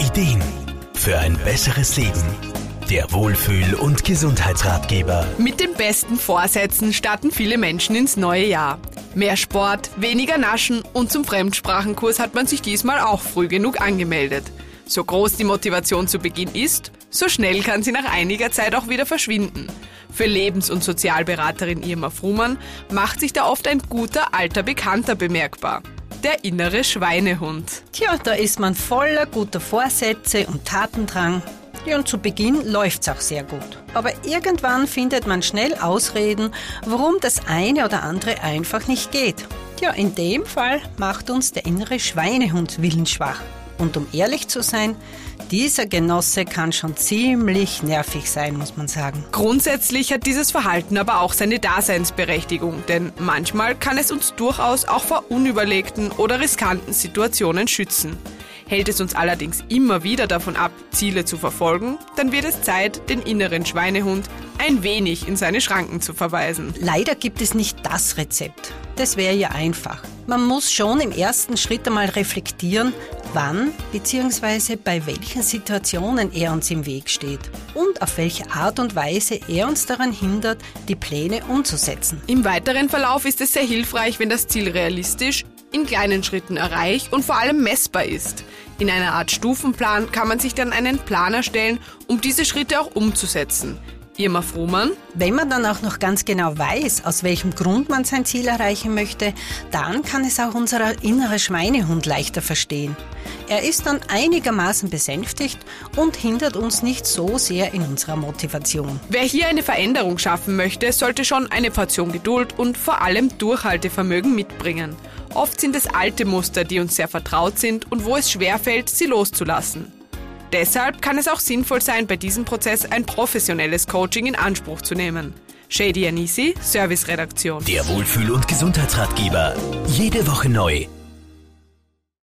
Ideen für ein besseres Leben. Der Wohlfühl- und Gesundheitsratgeber. Mit den besten Vorsätzen starten viele Menschen ins neue Jahr. Mehr Sport, weniger Naschen und zum Fremdsprachenkurs hat man sich diesmal auch früh genug angemeldet. So groß die Motivation zu Beginn ist, so schnell kann sie nach einiger Zeit auch wieder verschwinden. Für Lebens- und Sozialberaterin Irma Frumann macht sich da oft ein guter alter Bekannter bemerkbar. Der innere Schweinehund. Tja, da ist man voller guter Vorsätze und Tatendrang. Ja, und zu Beginn läuft's auch sehr gut. Aber irgendwann findet man schnell Ausreden, warum das eine oder andere einfach nicht geht. Tja, in dem Fall macht uns der innere Schweinehund willensschwach. Und um ehrlich zu sein, dieser Genosse kann schon ziemlich nervig sein, muss man sagen. Grundsätzlich hat dieses Verhalten aber auch seine Daseinsberechtigung, denn manchmal kann es uns durchaus auch vor unüberlegten oder riskanten Situationen schützen. Hält es uns allerdings immer wieder davon ab, Ziele zu verfolgen, dann wird es Zeit, den inneren Schweinehund ein wenig in seine Schranken zu verweisen. Leider gibt es nicht das Rezept. Das wäre ja einfach. Man muss schon im ersten Schritt einmal reflektieren, wann bzw. bei welchen Situationen er uns im Weg steht und auf welche Art und Weise er uns daran hindert, die Pläne umzusetzen. Im weiteren Verlauf ist es sehr hilfreich, wenn das Ziel realistisch, in kleinen Schritten erreicht und vor allem messbar ist. In einer Art Stufenplan kann man sich dann einen Plan erstellen, um diese Schritte auch umzusetzen. Irma Frohmann. Wenn man dann auch noch ganz genau weiß, aus welchem Grund man sein Ziel erreichen möchte, dann kann es auch unser innerer Schweinehund leichter verstehen. Er ist dann einigermaßen besänftigt und hindert uns nicht so sehr in unserer Motivation. Wer hier eine Veränderung schaffen möchte, sollte schon eine Portion Geduld und vor allem Durchhaltevermögen mitbringen. Oft sind es alte Muster, die uns sehr vertraut sind und wo es schwerfällt, sie loszulassen. Deshalb kann es auch sinnvoll sein, bei diesem Prozess ein professionelles Coaching in Anspruch zu nehmen. Shady Anisi, Serviceredaktion. Der Wohlfühl- und Gesundheitsratgeber. Jede Woche neu